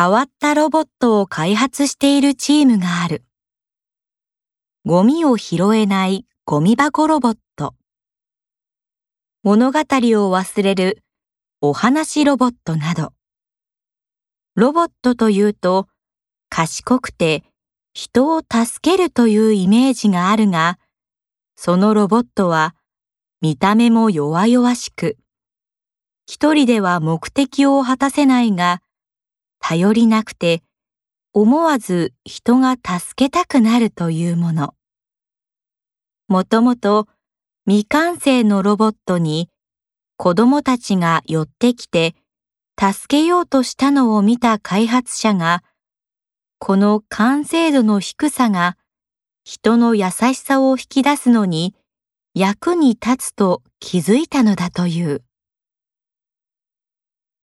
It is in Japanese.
変わったロボットを開発しているチームがある。ゴミを拾えないゴミ箱ロボット。物語を忘れるお話ロボットなど。ロボットというと賢くて人を助けるというイメージがあるが、そのロボットは見た目も弱々しく、一人では目的を果たせないが、頼りなくて思わず人が助けたくなるというもの。もともと未完成のロボットに子供たちが寄ってきて助けようとしたのを見た開発者が、この完成度の低さが人の優しさを引き出すのに役に立つと気づいたのだという。